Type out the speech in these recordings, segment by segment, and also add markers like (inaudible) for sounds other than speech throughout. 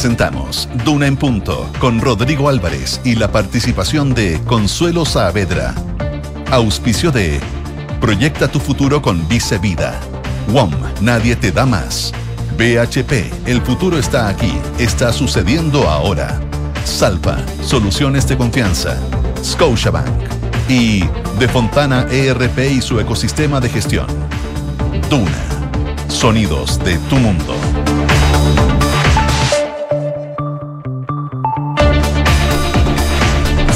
Presentamos Duna en Punto con Rodrigo Álvarez y la participación de Consuelo Saavedra. Auspicio de Proyecta tu futuro con Vice Vida. WOM, nadie te da más. BHP, el futuro está aquí, está sucediendo ahora. Salpa, soluciones de confianza. Scotiabank y De Fontana ERP y su ecosistema de gestión. Duna, sonidos de tu mundo.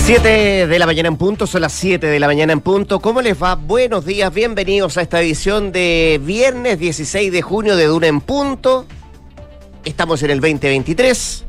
Siete de la mañana en punto, son las 7 de la mañana en punto. ¿Cómo les va? Buenos días, bienvenidos a esta edición de viernes 16 de junio de Duna en punto. Estamos en el 2023.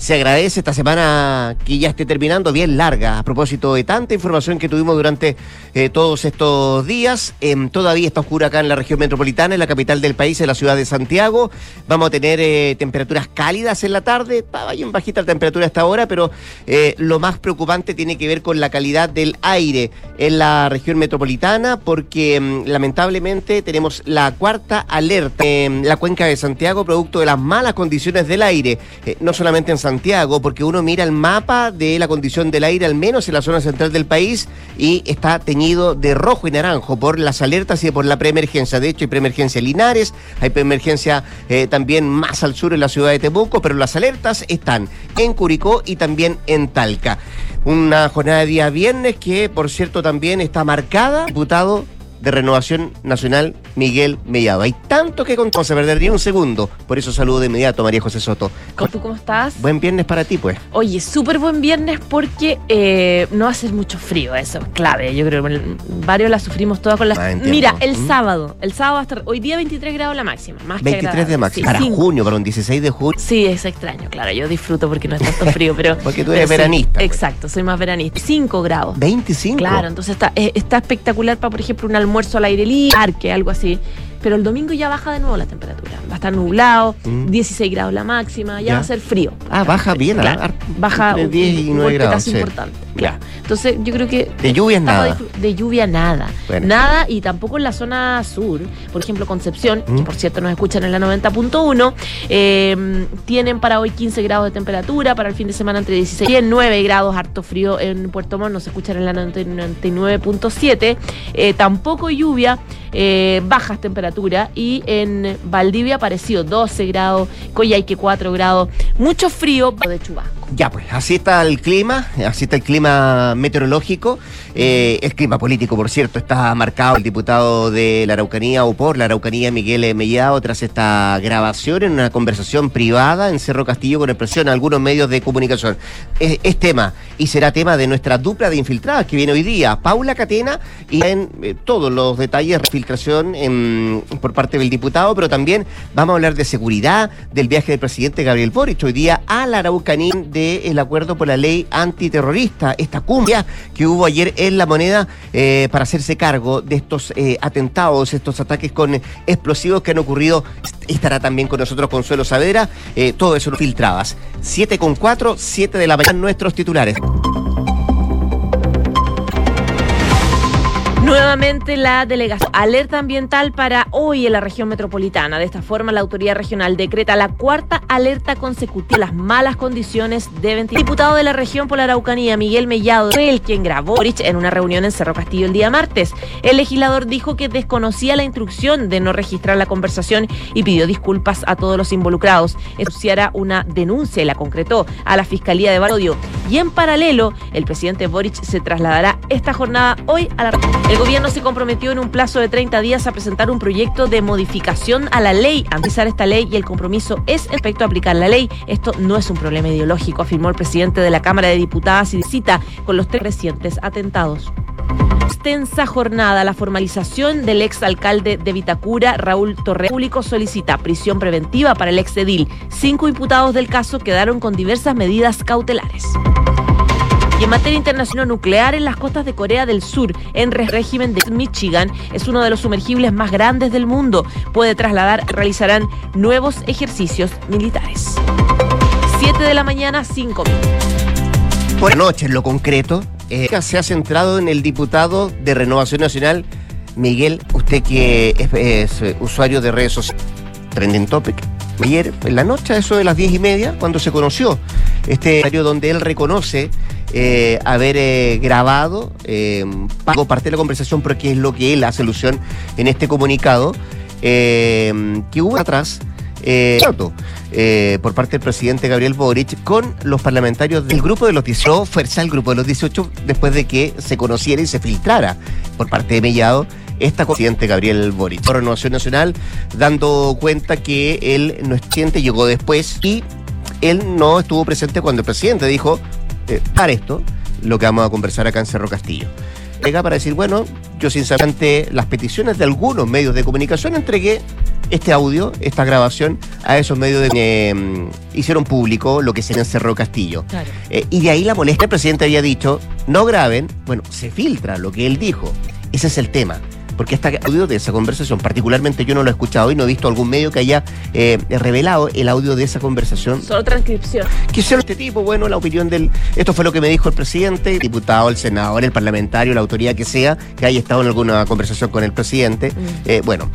Se agradece esta semana que ya esté terminando bien larga a propósito de tanta información que tuvimos durante eh, todos estos días. Em, todavía está oscura acá en la región metropolitana, en la capital del país, en la ciudad de Santiago. Vamos a tener eh, temperaturas cálidas en la tarde. Estaba bien bajita la temperatura hasta ahora, pero eh, lo más preocupante tiene que ver con la calidad del aire en la región metropolitana, porque em, lamentablemente tenemos la cuarta alerta en la cuenca de Santiago, producto de las malas condiciones del aire, no solamente en Santiago, Santiago, porque uno mira el mapa de la condición del aire, al menos en la zona central del país, y está teñido de rojo y naranjo por las alertas y por la preemergencia. De hecho, hay preemergencia en Linares, hay preemergencia eh, también más al sur en la ciudad de Temuco, pero las alertas están en Curicó y también en Talca. Una jornada de día viernes que, por cierto, también está marcada, diputado de Renovación Nacional, Miguel Mellado. Hay tanto que contar, se perdería un segundo. Por eso saludo de inmediato a María José Soto. ¿Tú cómo estás? Buen viernes para ti, pues. Oye, súper buen viernes porque eh, no hace mucho frío, eso es clave. Yo creo que varios la sufrimos todas con las... Ah, Mira, el ¿Mm? sábado, el sábado hasta hoy día 23 grados la máxima, más 23 de máxima. para junio, para un 16 de junio. Sí, es extraño, claro. Yo disfruto porque no es tanto (laughs) frío, pero... porque tú eres veranista. Pues. Exacto, soy más veranista. 5 grados. 25. Claro, entonces está, eh, está espectacular para, por ejemplo, un almuerzo al aire libre parque, algo así. Pero el domingo ya baja de nuevo la temperatura. Va a estar nublado, 16 mm. grados la máxima, ya, va a ser frío. Ah, baja bien, claro, baja de 10 y 9 grados. importante. Claro. Entonces, yo creo que. De lluvia nada. De, lluvia nada. Nada, y tampoco en la zona sur. Por ejemplo, Concepción, que mm. por cierto nos escuchan en la 90.1, eh, tienen para hoy 15 grados de temperatura, para el fin de semana entre 16 y 9 grados, harto frío en Puerto Montt, nos escuchan en la 99.7. Eh, tampoco lluvia, eh, bajas temperaturas, y en Valdivia apareció 12 grados, Coyhaique 4 grados, mucho frío de chubasco. Ya, pues así está el clima, así está el clima meteorológico. Eh, el clima político, por cierto, está marcado el diputado de la Araucanía o por la Araucanía, Miguel Mellado, tras esta grabación en una conversación privada en Cerro Castillo con expresión a algunos medios de comunicación. Es, tema y será tema de nuestra dupla de infiltradas que viene hoy día, Paula Catena, y en eh, todos los detalles de filtración por parte del diputado, pero también vamos a hablar de seguridad, del viaje del presidente Gabriel Boric hoy día a la Araucanía del el acuerdo por la ley antiterrorista, esta cumbia que hubo ayer en la moneda eh, para hacerse cargo de estos eh, atentados, estos ataques con explosivos que han ocurrido. Estará también con nosotros Consuelo Saavedra. Eh, todo eso lo filtrabas. 7 con 4, 7 de la mañana, nuestros titulares. Nuevamente la delegación. Alerta ambiental para hoy en la región metropolitana. De esta forma, la autoridad regional decreta la cuarta alerta consecutiva. Las malas condiciones deben. El diputado de la región por la Araucanía, Miguel Mellado, fue el quien grabó en una reunión en Cerro Castillo el día martes. El legislador dijo que desconocía la instrucción de no registrar la conversación y pidió disculpas a todos los involucrados. Estudiara una denuncia y la concretó a la Fiscalía de Barodio. Y en paralelo, el presidente Boric se trasladará esta jornada hoy a la el gobierno se comprometió en un plazo de 30 días a presentar un proyecto de modificación a la ley, a esta ley y el compromiso es respecto a aplicar la ley. Esto no es un problema ideológico, afirmó el presidente de la Cámara de Diputadas y cita con los tres recientes atentados extensa jornada. La formalización del ex alcalde de Vitacura, Raúl Torre Público, solicita prisión preventiva para el ex edil. Cinco imputados del caso quedaron con diversas medidas cautelares. Y en materia internacional nuclear, en las costas de Corea del Sur, en régimen de Michigan, es uno de los sumergibles más grandes del mundo. Puede trasladar, realizarán nuevos ejercicios militares. 7 de la mañana, 5 minutos. Noches, en lo concreto, eh, se ha centrado en el diputado de Renovación Nacional, Miguel, usted que es, usuario de redes sociales, Trending Topic, ayer en la noche, eso de las diez y media, cuando se conoció este donde él reconoce eh, haber eh, grabado eh, parte de la conversación, porque es lo que él hace alusión en este comunicado, que hubo atrás. por parte del presidente Gabriel Boric con los parlamentarios del grupo de los 18, fuerza el grupo de los 18 después de que se conociera y se filtrara por parte de Mellado esta presidente Gabriel Boric. Renovación Nacional dando cuenta que él no es presidente, llegó después y él no estuvo presente cuando el presidente dijo, eh, para esto, lo que vamos a conversar acá en Cerro Castillo. Llega para decir, bueno, yo sinceramente las peticiones de algunos medios de comunicación entregué este audio, esta grabación, a esos medios de eh, hicieron público lo que se en Cerro Castillo. Eh, y de ahí la molestia, el presidente había dicho, no graben, bueno, se filtra lo que él dijo. Ese es el tema porque este audio de esa conversación, particularmente yo no lo he escuchado y no he visto algún medio que haya eh, revelado el audio de esa conversación. Solo transcripción. ¿Qué sea este tipo? Bueno, la opinión del. Esto fue lo que me dijo el presidente, el diputado, el senador, el parlamentario, la autoridad que sea, que haya estado en alguna conversación con el presidente. Mm. Eh, bueno,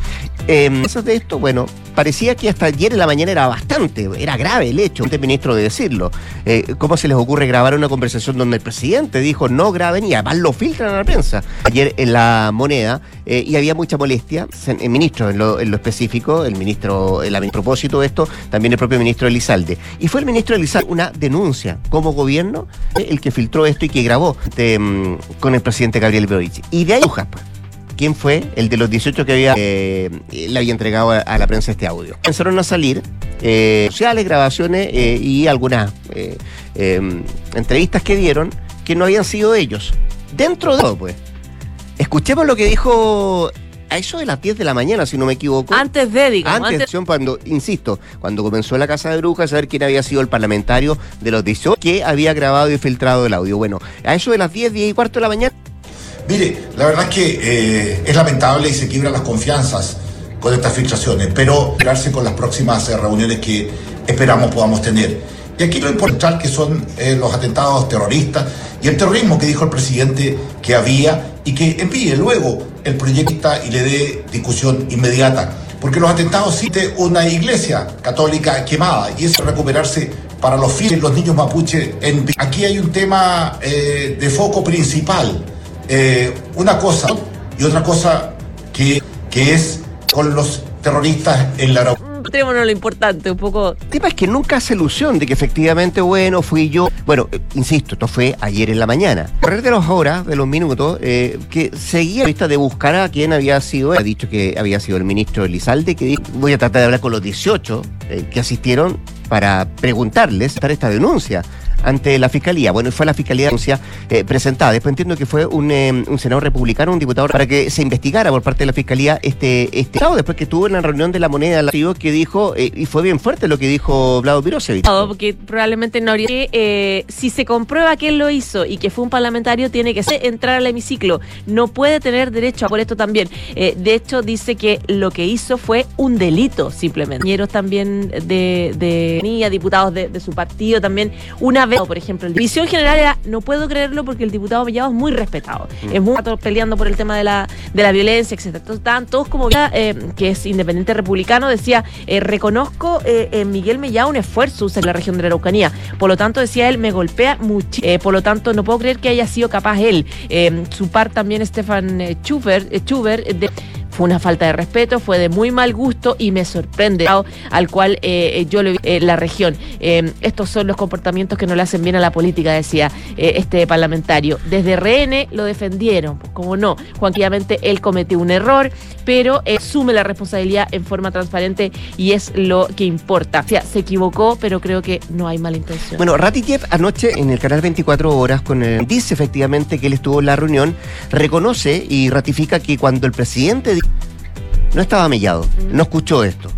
eh, eso de esto, bueno, parecía que hasta ayer en la mañana era bastante, era grave el hecho, antes ministro de decirlo. Eh, ¿Cómo se les ocurre grabar una conversación donde el presidente dijo no graben y además lo filtran a la prensa? Ayer en la moneda eh, y había mucha molestia, el ministro en lo, específico, el ministro, el, a propósito de esto, también el propio ministro Elizalde. Y fue el ministro Elizalde una denuncia como gobierno eh, el que filtró esto y que grabó mm, con el presidente Gabriel Boric. Y de ahí, pues, quién fue el de los 18 que eh, le había entregado a, la prensa este audio. Empezaron a salir sociales, grabaciones y algunas em, entrevistas que dieron que no habían sido ellos. Dentro de todo, pues. Escuchemos lo que dijo a eso de las 10 de la mañana, si no me equivoco. Antes de, digamos. Antes, cuando, insisto, cuando comenzó la Casa de Brujas, saber quién había sido el parlamentario de los 18 que había grabado y filtrado el audio. Bueno, a eso de las 10, 10 y cuarto de la mañana Mire, la verdad es que eh, es lamentable y se quiebran las confianzas con estas filtraciones, pero esperarse con las próximas eh, reuniones que esperamos podamos tener. Y aquí lo importante que son eh, los atentados terroristas y el terrorismo que dijo el presidente que había y que envíe luego el proyecto y le dé discusión inmediata. Porque los atentados cite una iglesia católica quemada y eso recuperarse para los fines los niños mapuche. En... Aquí hay un tema de foco principal eh, una cosa y otra cosa que, que es con los terroristas en la Tenemos lo importante, un poco. El tema es que nunca hace ilusión de que efectivamente, bueno, fui yo. Bueno, eh, insisto, esto fue ayer en la mañana. Correr de las horas, de los minutos, eh, que seguía la vista de buscar a quién había sido. Ha dicho que había sido el ministro Elizalde, que dijo, voy a tratar de hablar con los 18 que asistieron para preguntarles esta denuncia ante la fiscalía. Bueno, fue la fiscalía denuncia eh, presentada. Después entiendo que fue un, eh, un, senador republicano, un diputado, para que se investigara por parte de la fiscalía este este después que estuvo en la reunión de la moneda que dijo, eh, y fue bien fuerte lo que dijo Vlado Pirosevich. porque probablemente no habría si se comprueba que él lo hizo y que fue un parlamentario, tiene que entrar al hemiciclo. No puede tener derecho a por esto también. de hecho, dice que lo que hizo fue un delito, simplemente. También de, de, diputados de, de su partido también, una por ejemplo, la división general era, no puedo creerlo porque el diputado Mellado es muy respetado. Mm. Es muy peleando por el tema de la, de la violencia, etc. Entonces, estaban todos como eh, que es independiente republicano, decía, eh, reconozco eh, en Miguel Mellado un esfuerzo en la región de la Araucanía. Por lo tanto, decía él, me golpea mucho. por lo tanto, no puedo creer que haya sido capaz él. su par también, Stefan Chuber, de fue una falta de respeto, fue de muy mal gusto y me sorprende al cual eh, yo le eh, la región. Eh, estos son los comportamientos que no le hacen bien a la política, decía este parlamentario. Desde RN lo defendieron, pues como no, Juanquillamente él cometió un error, pero asume la responsabilidad en forma transparente y es lo que importa. O sea, se equivocó, pero creo que no hay mala intención. Bueno, Ratitiev anoche en el canal 24 Horas con el, dice efectivamente que él estuvo en la reunión, reconoce y ratifica que cuando el presidente no estaba mellado, no escuchó esto.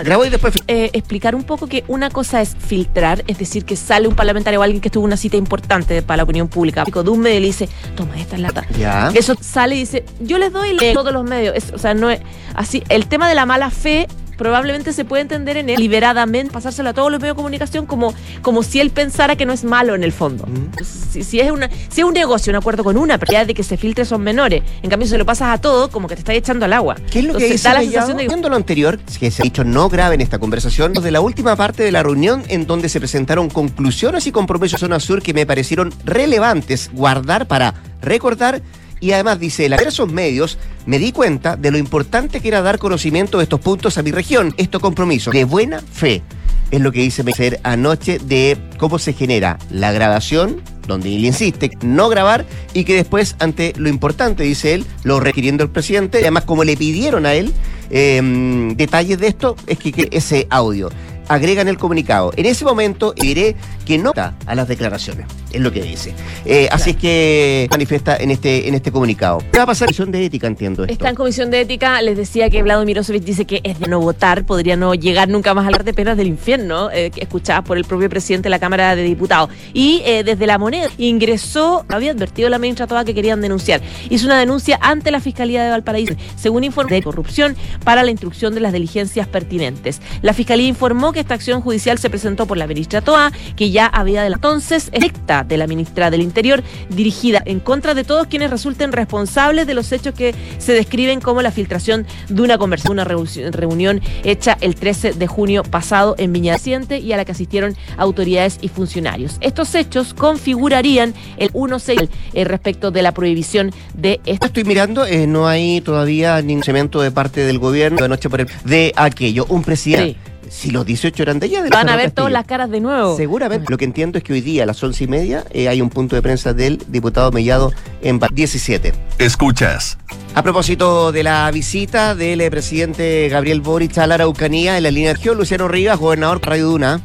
Grabó y después. Eh, explicar un poco que una cosa es filtrar, es decir, que sale un parlamentario o alguien que estuvo en una cita importante para la opinión pública. De un medio le dice, toma esta lata. Ya. Eso sale y dice, yo les doy todos los medios. o sea, no es así. El tema de la mala fe probablemente se puede entender en él liberadamente, pasárselo a todos los medios de comunicación como, como si él pensara que no es malo en el fondo. Mm. Si, si es una, si es un negocio, un acuerdo con una, pero ya de que se filtre son menores. En cambio, si lo pasas a todo, como que te estás echando al agua. ¿Qué es lo que Entonces, dice da la sensación de que Viendo lo anterior, que se ha dicho no grave en esta conversación, de la última parte de la reunión en donde se presentaron conclusiones y compromisos Zona Sur que me parecieron relevantes guardar para recordar y además dice, en diversos medios me di cuenta de lo importante que era dar conocimiento de estos puntos a mi región, estos compromisos de buena fe. Es lo que dice Meser anoche de cómo se genera la grabación, donde él insiste, no grabar, y que después, ante lo importante, dice él, lo requiriendo el presidente, además como le pidieron a él eh, detalles de esto, es que, que ese audio agrega en el comunicado. En ese momento diré que no a las declaraciones, es lo que dice. Eh, Así es que manifiesta en este, en este comunicado. ¿Qué va a pasar? Comisión de ética, entiendo esto. Está en comisión de ética, les decía que Vlado Mirosevic dice que es de no votar, podría no llegar nunca más a hablar de penas del infierno, eh, escuchadas por el propio presidente de la Cámara de Diputados. Y eh, desde la moneda ingresó, había advertido la ministra Toa que querían denunciar. Hizo una denuncia ante la Fiscalía de Valparaíso, según informe de corrupción, para la instrucción de las diligencias pertinentes. La Fiscalía informó que esta acción judicial se presentó por la ministra Toa, que ya había de la entonces electa de la ministra del Interior, dirigida en contra de todos quienes resulten responsables de los hechos que se describen como la filtración de una conversación, una reu- reunión hecha el 13 de junio pasado en Viña y a la que asistieron autoridades y funcionarios. Estos hechos configurarían el 1.6 eh, respecto de la prohibición de esta Estoy mirando, eh, no hay todavía ningún cemento de parte del gobierno de anoche por el- de aquello. Un presidente. Si los 18 eran de ella, de Van a ver Castillo. todas las caras de nuevo. Seguramente. Lo que entiendo es que hoy día a las once y media eh, hay un punto de prensa del diputado Mellado en Val- 17. Escuchas A propósito de la visita del eh, presidente Gabriel Boric a la Araucanía en la línea de Geo, Luciano Rivas, gobernador Radio Duna.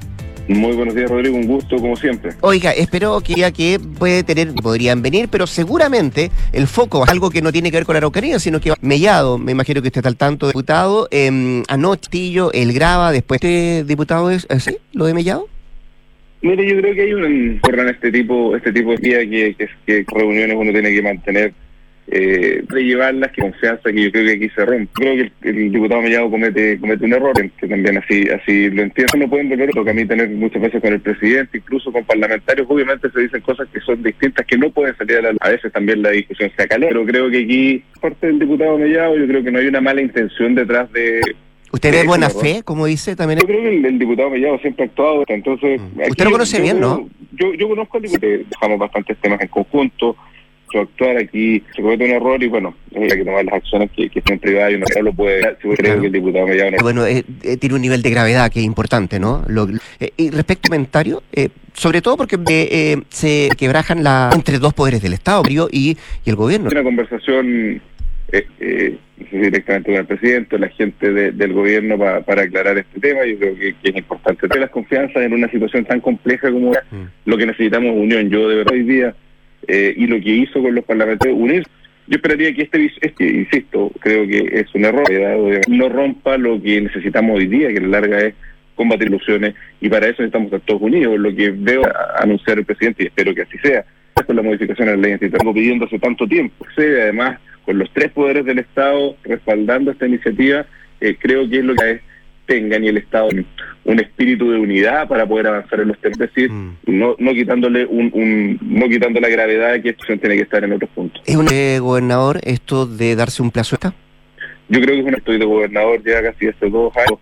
Muy buenos días, Rodrigo. Un gusto, como siempre. Oiga, espero que ya que puede tener, podrían venir, pero seguramente el foco es algo que no tiene que ver con la Araucanía, sino que Mellado, me imagino que usted está al tanto, diputado, eh, anoche Tillo, él graba, después este diputado es así, lo de Mellado. Mire, yo creo que hay un corran este tipo, este tipo de día que, que, que reuniones uno tiene que mantener, eh, llevarlas, que confianza que yo creo que aquí se rompe. Creo que el, el diputado Mellado comete comete un error, que también así así lo entiendo. No pueden volver a mí tener muchas veces con el presidente, incluso con parlamentarios, obviamente se dicen cosas que son distintas, que no pueden salir a la luz. A veces también la discusión se acalora, pero creo que aquí, parte del diputado Mellado, yo creo que no hay una mala intención detrás de ¿Usted ve buena fe, como dice también? Yo creo que el, el diputado Mellado siempre ha actuado, entonces... Mm. Usted lo conoce yo bien, ¿no? Yo, yo conozco al diputado, dejamos bastantes temas en conjunto, su actuar aquí se comete un error y bueno, hay que tomar las acciones que, que estén privadas y uno no lo puede. Yo creo Claro. que el diputado Mellado no Bueno, eh, eh, tiene un nivel de gravedad que es importante, ¿no? Lo- eh, y respecto al comentario, eh, sobre todo porque se quebrajan la, entre dos poderes del Estado y, y el gobierno. una conversación eh, eh, directamente con el presidente, la gente de- del gobierno pa- para aclarar este tema. Yo creo que, que es importante tener las confianzas en una situación tan compleja como esta. Mm. Lo que necesitamos es unión. Yo de verdad hoy día, eh, y lo que hizo con los parlamentarios, unir. Yo esperaría que este, este, insisto, creo que es un error, no rompa lo que necesitamos hoy día, que a la larga es combatir ilusiones, y para eso necesitamos estar todos unidos, lo que veo a- anunciar el presidente, y espero que así sea con la modificación a la ley estamos pidiendo hace tanto tiempo. Sí, además, con los tres poderes del Estado respaldando esta iniciativa, eh, creo que es lo que es tengan y el Estado un, espíritu de unidad para poder avanzar en los temas, es decir, Mm. no, no quitándole un, un- no quitando la gravedad de que esto tiene que estar en otros puntos. ¿Es un eh, gobernador esto de darse un plazo acá? Yo creo que es un estoy de gobernador ya casi hace dos años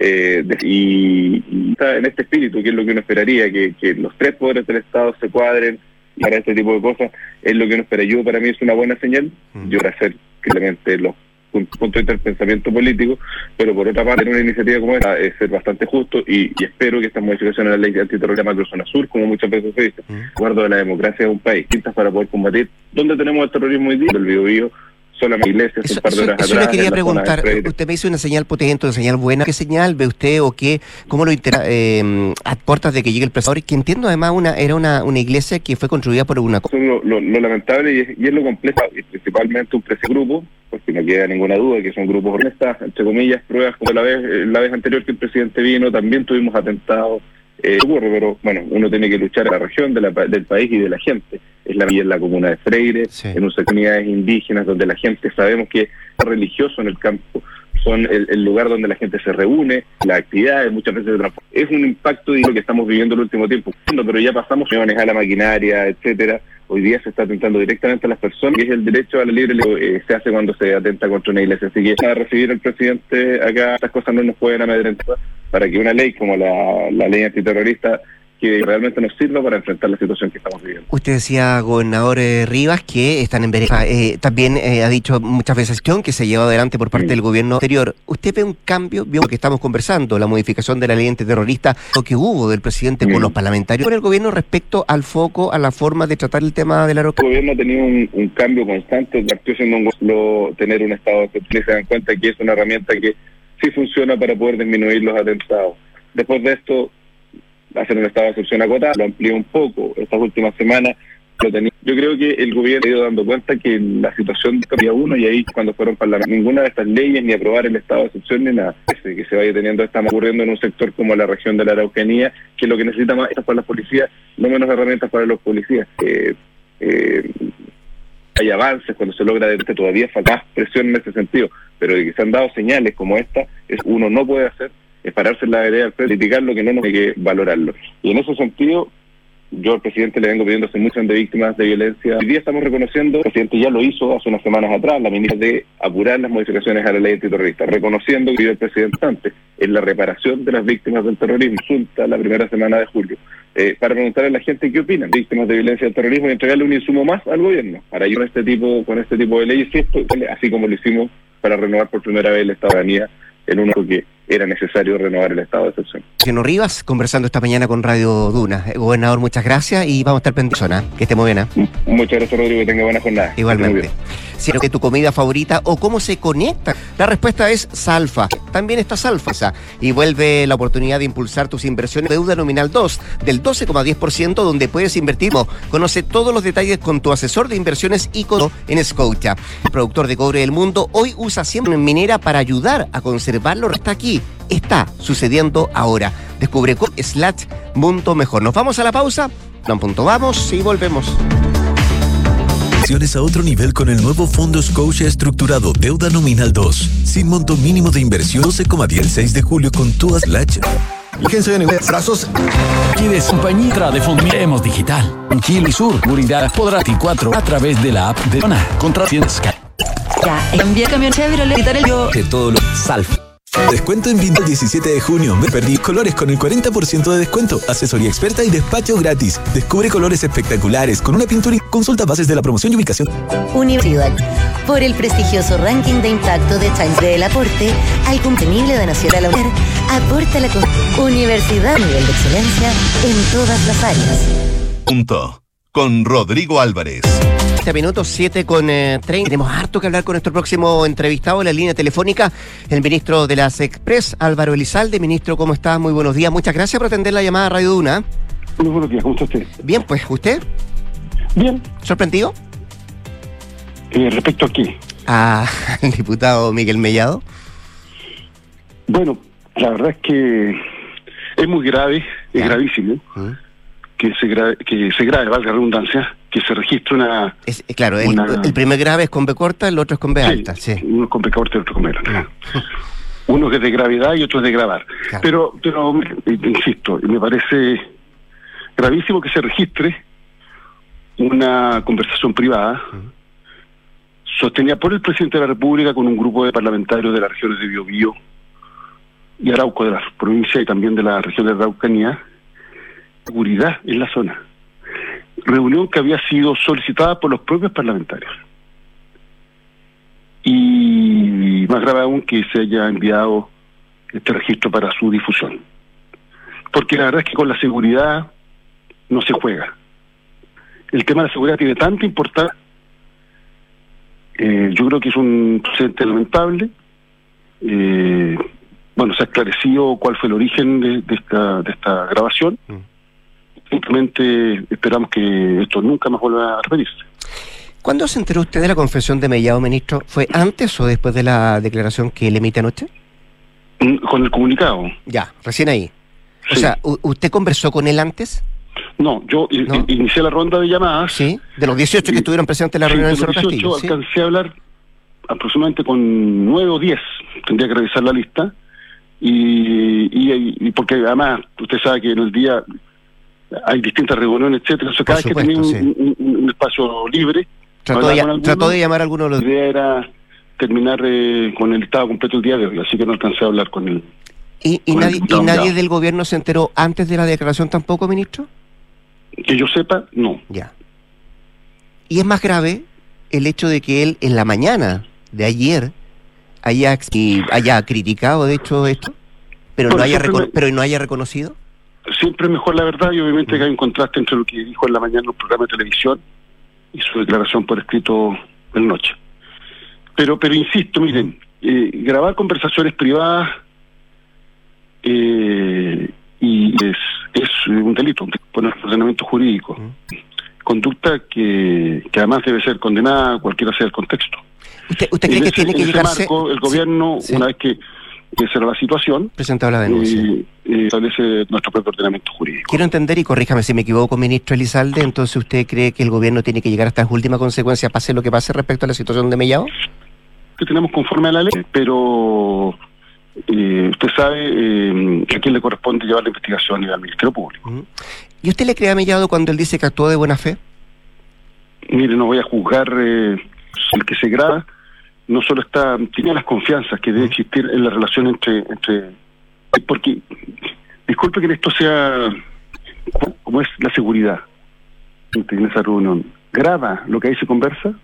eh, de- y, y está en este espíritu, que es lo que uno esperaría, que, que los tres poderes del Estado se cuadren para este tipo de cosas, es lo que uno espera. Yo, para mí es una buena señal, Mm. yo para hacer claramente los pun- puntos de vista del pensamiento político, pero por otra parte, en una iniciativa como esta, es ser bastante justo y, y espero que estas modificaciones a la ley antiterrorista macrozona sur, como muchas veces se dice, Mm. guardo de la democracia de un país, distintas para poder combatir. ¿Dónde tenemos el terrorismo hoy día? El Biobío, solamente iglesias, Eso, un par de horas eso atrás. le quería preguntar. Usted me hizo una señal potente, una señal buena. ¿Qué señal ve usted o qué, cómo lo intera eh, a puertas de que llegue el presidente? Que entiendo además una era una, una iglesia que fue construida por una... Eso es lo, lo- lo lamentable y es, y es lo complejo, y principalmente un precio grupo, porque no queda ninguna duda que son grupos honestas, entre comillas, pruebas como la vez, la vez anterior que el presidente vino, también tuvimos atentados, eh, ocurre, pero bueno, uno tiene que luchar en la región, de la del país y de la gente. Es la, en la comuna de Freire, Sí. en unas comunidades indígenas donde la gente sabemos que es religioso en el campo, son el, lugar donde la gente se reúne, las actividades, muchas veces. Es un impacto de lo que estamos viviendo el último tiempo, pero ya pasamos a la maquinaria, etcétera. Hoy día se está atentando directamente a las personas y es el derecho a la libre eh, se hace cuando se atenta contra una iglesia. Así que a recibir al presidente acá, estas cosas no nos pueden amedrentar para que una ley como la ley antiterrorista que realmente nos sirva para enfrentar la situación que estamos viviendo. Usted decía, gobernador eh, Rivas, que están en vereda. Eh, también eh, ha dicho muchas veces que se llevado adelante por parte del gobierno anterior. ¿Usted ve un cambio? Vio lo que estamos conversando, la modificación de la ley antiterrorista, lo que hubo del presidente con los parlamentarios, con el gobierno respecto al foco, a la forma de tratar el tema del aeropuerto. El gobierno ha tenido un, cambio constante, partió siendo un tener un Estado que se dan cuenta que es una herramienta que sí funciona para poder disminuir los atentados. Después de esto, hacer un estado de excepción acotada, lo amplió un poco estas últimas semanas. Lo tenía. Yo creo que el gobierno ha ido dando cuenta que la situación cambia uno y ahí cuando fueron para ninguna de estas leyes ni aprobar el estado de excepción ni nada. Que se vaya teniendo, estamos ocurriendo en un sector como la región de la Araucanía, que lo que necesita más es para las policías, no menos herramientas para los policías. Eh, eh, hay avances cuando se logra todavía falta presión en ese sentido, pero de que se han dado señales como esta, es uno no puede hacer es pararse en la vereda, criticar lo que no nos hay que valorarlo. Y en ese sentido, yo al presidente le vengo pidiendo hace mucho de víctimas de violencia. Hoy día estamos reconociendo, el presidente ya lo hizo hace unas semanas atrás, la ministra de apurar las modificaciones a la ley antiterrorista, reconociendo que el presidente antes en la reparación de las víctimas del terrorismo, resulta la primera semana de julio, eh, para preguntarle a la gente qué opinan, víctimas de violencia del terrorismo y entregarle un insumo más al gobierno para ir con este tipo, con este tipo de leyes, así como lo hicimos para renovar por primera vez la Estado en uno que era necesario renovar el estado de excepción. Señor Rivas, conversando esta mañana con Radio Duna. Eh, gobernador, muchas gracias y vamos a estar pendientes. Que esté muy bien. ¿eh? Muchas gracias, Rodrigo. Que tenga buena jornada. Igualmente. Si es tu comida favorita o cómo se conecta. La respuesta es Salfa. También está Salfa. Y vuelve la oportunidad de impulsar tus inversiones. Deuda nominal 2 del 12,10% donde puedes invertir. Conoce todos los detalles con tu asesor de inversiones ICO en Scotia. El productor de cobre del mundo hoy usa siempre minera para ayudar a conservarlo. Está aquí está sucediendo ahora. Descubre slash mundo mejor. Nos vamos a la pausa, no punto vamos y volvemos. A otro nivel con el nuevo Fondo Scotia estructurado Deuda Nominal 2, sin monto mínimo de inversión 12,10 6 de julio con tu slash. Fíjense en brazos. ¿Quieres compañía de Fondemos Digital? En Chile Sur, Seguridad podrá 4 a través de la app de Dona contra. Ya, envía camión Chevrolet, quitar el yo. De todo lo salvo. Descuento en Vinto el 17 de junio. Me perdí colores con el 40% de descuento. Asesoría experta y despacho gratis. Descubre colores espectaculares con una pintura y consulta bases de la promoción y ubicación. Universidad. Por el prestigioso ranking de impacto de Times del aporte al contenible de Nacional Mujer, aporta la Universidad a nivel de excelencia en todas las áreas. Punto. Con Rodrigo Álvarez minutos, 7 con 30. Eh, Tenemos harto que hablar con nuestro próximo entrevistado en la línea telefónica, el ministro de las Express, Álvaro Elizalde. Ministro, ¿cómo está? Muy buenos días. Muchas gracias por atender la llamada a Radio Duna. Muy buenos días, ¿cómo está usted? Bien, pues, ¿usted? Bien. ¿Sorprendido? Eh, respecto a qué? A (laughs) el diputado Miguel Mellado. Bueno, la verdad es que es muy grave, es gravísimo. ¿Mm? Que se grave, que se grave, valga la redundancia, que se registre una... Es, eh, claro, el, primer grave es con B corta, el otro es con B alta. Sí. Uno con B corta y otro con B alta. (laughs) uno que es de gravedad y otro es de grabar. Pero, pero, insisto, me parece gravísimo que se registre una conversación privada sostenida por el presidente de la República con un grupo de parlamentarios de las regiones de Biobío y Arauco de la provincia y también de la región de Araucanía, seguridad en la zona. Reunión que había sido solicitada por los propios parlamentarios. Y más grave aún que se haya enviado este registro para su difusión. Porque la verdad es que con la seguridad no se juega. El tema de la seguridad tiene tanta importancia. Eh, yo creo que es un presente lamentable. Eh, bueno, se ha esclarecido cuál fue el origen de, esta, de esta grabación. Mm simplemente esperamos que esto nunca más vuelva a repetirse. ¿Cuándo se enteró usted de la confesión de Mellado, ministro? ¿Fue antes o después de la declaración que le emite anoche? Mm, con el comunicado. Ya, recién ahí. O sea, ¿usted conversó con él antes? No, yo inicié la ronda de llamadas. Sí, de los 18 que estuvieron presentes en la reunión de los 18 alcancé a hablar aproximadamente con nueve o diez, tendría que revisar la lista, y, y, y porque además usted sabe que en el día hay distintas reuniones, etcétera, o sea, cada vez que tenía un, sí. un- un espacio libre, Trató de, con lla- alguno, trató de llamar a alguno de la los... idea era terminar eh, con el listado completo el día de hoy, así que no alcancé a hablar con él. ¿Y, y el nadie, y nadie del gobierno se enteró antes de la declaración tampoco, ministro? Que yo sepa, no. Ya. Y es más grave el hecho de que él en la mañana de ayer haya, haya criticado, de hecho, esto, pero no haya, me- pero no haya reconocido. Siempre es mejor la verdad y obviamente que hay un contraste entre lo que dijo en la mañana en el programa de televisión y su declaración por escrito en noche. Pero, pero insisto, miren, eh, grabar conversaciones privadas eh, y es, es un delito por el ordenamiento jurídico. Conducta que, que además debe ser condenada cualquiera sea el contexto. ¿Usted, usted cree En que ese- tiene que llegarse... marco, el gobierno, Sí, sí. una vez que, que será la situación, presentado la denuncia. eh, eh, establece nuestro propio ordenamiento jurídico. Quiero entender, y corríjame si me equivoco, ministro Elizalde, entonces usted cree que el gobierno tiene que llegar hasta las últimas consecuencias, pase lo que pase respecto a la situación de Mellado? que tenemos conforme a la ley, pero eh, usted sabe eh, a quién le corresponde llevar la investigación y al Ministerio Público. ¿Y usted le cree a Mellado cuando él dice que actuó de buena fe? Mire, no voy a juzgar eh, el que se graba, no solo está, tiene las confianzas que debe existir en la relación entre, entre porque, disculpe que esto sea como es la seguridad en esa reunión, graba lo que ahí se conversa,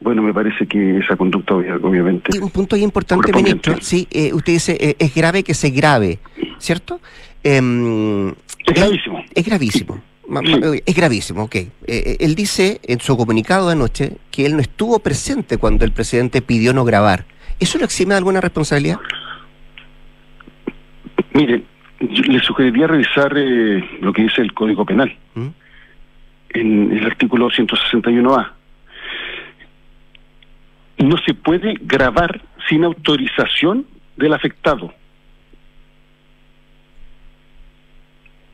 bueno, me parece que esa conducta obvia- obviamente... Y un punto ahí importante, ministro, sí, eh, usted dice, eh, es grave que se grave, ¿cierto? Em, Es gravísimo. Es gravísimo. Es gravísimo, ok. Eh, eh, él dice en su comunicado de anoche que él no estuvo presente cuando el presidente pidió no grabar. ¿Eso lo exime de alguna responsabilidad? Mire, yo le sugeriría revisar eh, lo que dice el Código Penal ¿Mm? en el artículo 161A. No se puede grabar sin autorización del afectado.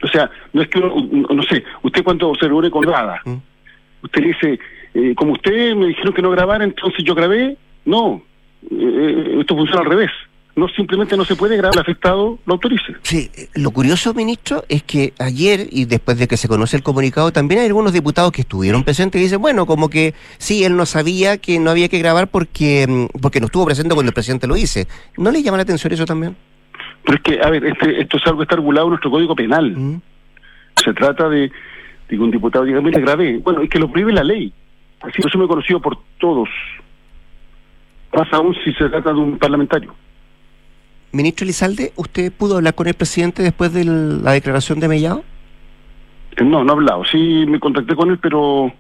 O sea, no es que uno, no sé, usted cuando se reúne con nada, ¿Mm? usted le dice, eh, como usted me dijeron que no grabara, entonces yo grabé. No, eh, esto funciona al revés. No, simplemente no se puede grabar, el afectado lo autorice. Sí, eh, lo curioso, ministro, es que ayer y después de que se conoce el comunicado, también hay algunos diputados que estuvieron presentes y dicen, bueno, como que sí, él no sabía que no había que grabar porque, mm, porque no estuvo presente cuando el presidente lo dice. ¿No le llama la atención eso también? Pero es que, a ver, este, esto es algo que está regulado en nuestro Código Penal. ¿Mm? Se trata de, de que un diputado diga, mire, grabé. Bueno, es que lo prohíbe la ley. Así eso me he conocido por todos. Más aún si se trata de un parlamentario. Ministro Elizalde, ¿usted pudo hablar con el presidente después de la declaración de Mellado? No, no ha hablado. Sí me contacté con él, pero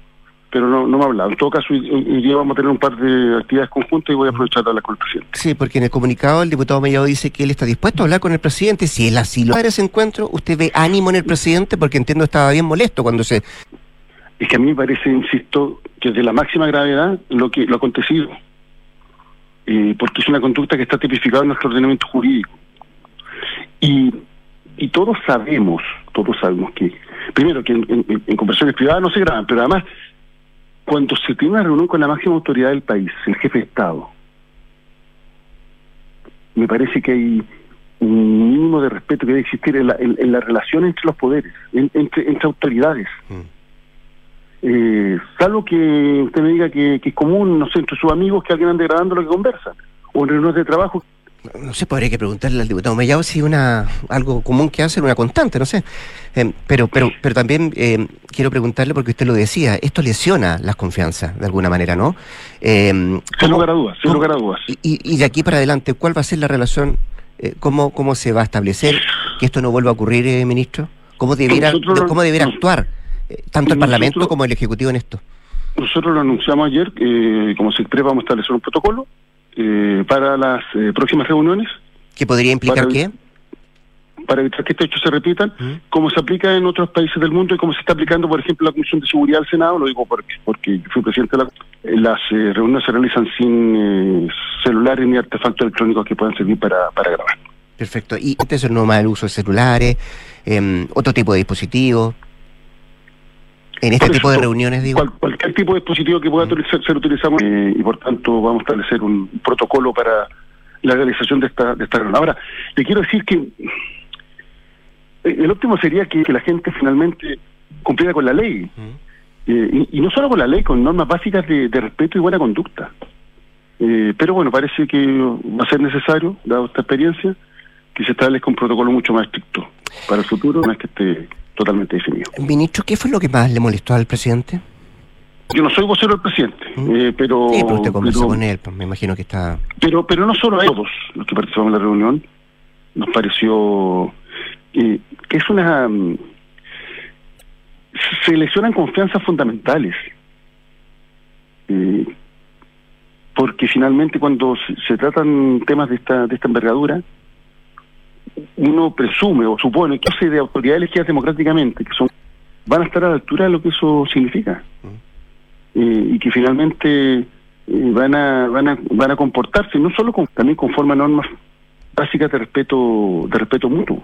pero no, no me ha hablado. En todo caso, hoy, hoy día vamos a tener un par de actividades conjuntas y voy a aprovechar de hablar con el presidente. Sí, porque en el comunicado el diputado Mellado dice que él está dispuesto a hablar con el presidente. Si él así lo para ese encuentro, ¿usted ve ánimo en el presidente? Porque entiendo estaba bien molesto cuando se... Es que a mí me parece, insisto, que es de la máxima gravedad lo que lo acontecido. Eh, porque es una conducta que está tipificada en nuestro ordenamiento jurídico. Y, y todos sabemos, todos sabemos que, primero, que en, en- en conversaciones privadas no se graban, pero además, cuando se tiene una reunión con la máxima autoridad del país, el jefe de Estado, me parece que hay un mínimo de respeto que debe existir en la, en- en la relación entre los poderes, en- entre, entre autoridades. Eh, salvo que usted me diga que, que es común, no sé, entre sus amigos que alguien ande grabando lo que conversan, o en reuniones de trabajo. No sé, podría que preguntarle al diputado Mellado si una algo común que hacen, una constante, no sé. Eh, pero, pero, pero también eh, quiero preguntarle, porque usted lo decía, esto lesiona las confianzas de alguna manera, ¿no? Eh, Sin ¿cómo- lugar a dudas, sin lugar a dudas. Y, de aquí para adelante, ¿cuál va a ser la relación? Eh, ¿cómo, ¿Cómo se va a establecer que esto no vuelva a ocurrir, eh, ministro? ¿Cómo debiera, Nosotros cómo debiera actuar eh, tanto el Parlamento como el Ejecutivo en esto? Nosotros lo anunciamos ayer, como se vamos a establecer un protocolo eh, para las eh, próximas reuniones, ¿Qué podría implicar Para- qué? para evitar que estos hechos se repitan, como se aplica en otros países del mundo y como se está aplicando, por ejemplo, la Comisión de Seguridad del Senado, lo digo porque, porque fui presidente de la... eh, Las eh, reuniones se realizan sin eh, celulares ni artefactos electrónicos que puedan servir para, para grabar. Perfecto. Y no más el uso de celulares, eh, otro tipo de dispositivos. En este tipo de reuniones, digo. cual- cualquier tipo de dispositivo que pueda utilizar- ser utilizado eh, y por tanto vamos a establecer un protocolo para la realización de esta, de esta reunión. Ahora, le quiero decir que eh, el óptimo sería que, que la gente finalmente cumpliera con la ley. Eh, y, y no solo con la ley, con normas básicas de, de respeto y buena conducta. Eh, pero bueno, parece que va a ser necesario, dado esta experiencia, que se establezca un protocolo mucho más estricto para el futuro, una vez que esté totalmente definido. Ministro, ¿qué fue lo que más le molestó al presidente? Yo no soy vocero del presidente, eh, pero, Sí, pero usted conversó pero, con él, pues me imagino que está... pero pero no solo a todos los que participamos en la reunión, nos pareció eh, que es una mm, se lesionan confianzas fundamentales. Eh, porque finalmente cuando se, se tratan temas de esta de esta envergadura, uno presume o supone que se de autoridades elegidas democráticamente, que son van a estar a la altura de lo que eso significa. Eh, y que finalmente eh, van a van a van a comportarse no solo con, también conforme a normas básicas de respeto de respeto mutuo.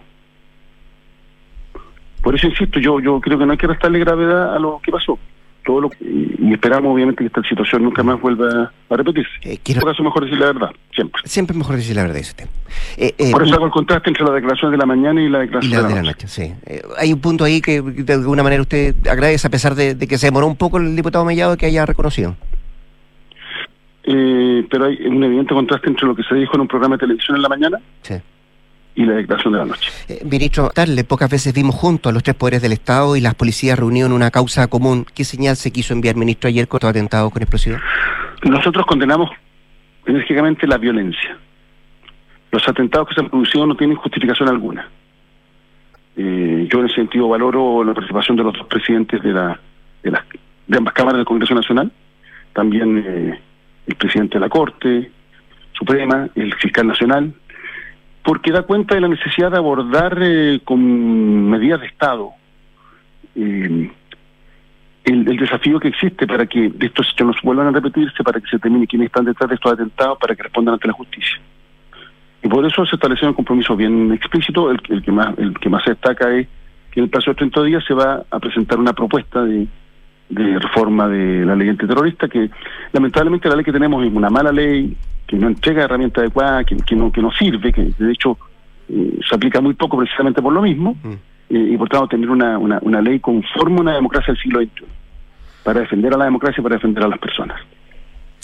Por eso insisto, yo yo creo que no hay que restarle gravedad a lo que pasó. Todo lo y, y esperamos obviamente que esta situación nunca más vuelva a repetirse. Eh, quiero- todo caso mejor decir la verdad, siempre. Siempre es mejor decir la verdad, dice usted. Eh, eh, Por eso hago el contraste entre la declaración de la mañana y la declaración la de de la noche. sí. Eh, hay un punto ahí que de alguna manera usted agradece, a pesar de, de que se demoró un poco el diputado Mellado que haya reconocido. Eh, pero hay un evidente contraste entre lo que se dijo en un programa de televisión en la mañana Sí. Y la declaración de la noche. Eh, ministro, tarde, pocas veces vimos juntos a los tres poderes del Estado y las policías reunidos en una causa común. ¿Qué señal se quiso enviar, ministro, ayer con estos atentados con explosivos? Nosotros condenamos enérgicamente la violencia. Los atentados que se han producido no tienen justificación alguna. Eh, yo en ese sentido valoro la participación de los dos presidentes de, la, de, las, de ambas cámaras del Congreso Nacional, también eh, el presidente de la Corte Suprema, el fiscal nacional, porque da cuenta de la necesidad de abordar eh, con medidas de Estado eh, el, desafío que existe para que estos hechos no vuelvan a repetirse, para que se determine quiénes están detrás de estos atentados, para que respondan ante la justicia. Y por eso se estableció un compromiso bien explícito, el, el que más el que más se destaca es que en el plazo de 30 días se va a presentar una propuesta de, de reforma de la ley antiterrorista, que lamentablemente la ley que tenemos es una mala ley, que no entrega herramientas adecuadas, que, que no, que no sirve, que de hecho eh, se aplica muy poco precisamente por lo mismo, eh, y por tanto tener una, una, una ley conforme a una democracia del siglo XXI, para defender a la democracia y para defender a las personas.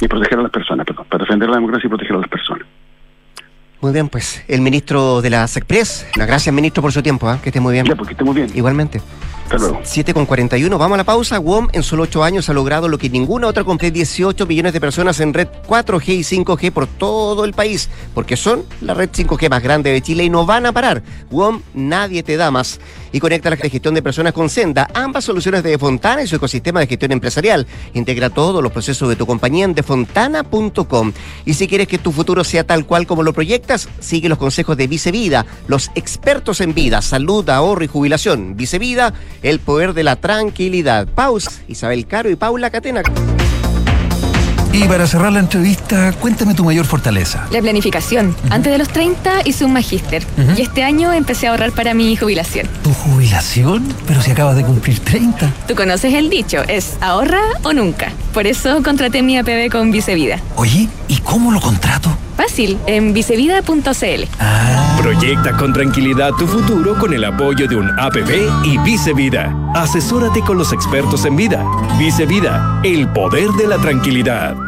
Y proteger a las personas, perdón, para defender a la democracia y proteger a las personas. Muy bien, pues el ministro de la SECPRES. Gracias, ministro, por su tiempo. ¿ah? Que esté muy bien. Ya, porque esté muy bien. Igualmente. Hasta luego. 7 con 41. Vamos a la pausa. WOM en solo 8 años ha logrado lo que ninguna otra compra 18 millones de personas en red 4G y 5G por todo el país, porque son la red 5G más grande de Chile y no van a parar. WOM nadie te da más. Y conecta la gestión de personas con Senda, ambas soluciones de Fontana y su ecosistema de gestión empresarial. Integra todos los procesos de tu compañía en defontana.com. Y si quieres que tu futuro sea tal cual como lo proyectas, sigue los consejos de Vicevida, los expertos en vida, salud, ahorro y jubilación. Vicevida, el poder de la tranquilidad. Pausa. Isabel Caro y Paula Catena. Y para cerrar la entrevista, cuéntame tu mayor fortaleza. La planificación. Antes de los 30 hice un magíster y este año empecé a ahorrar para mi jubilación. ¿Tu jubilación? Pero si acabas de cumplir 30. Tú conoces el dicho, es ahorra o nunca. Por eso contraté mi APB con Vicevida. Oye, ¿y cómo lo contrato? Fácil, en vicevida.cl. Proyecta con tranquilidad tu futuro con el apoyo de un APB y Vice Vida. Asesórate con los expertos en vida. Vice Vida, el poder de la tranquilidad.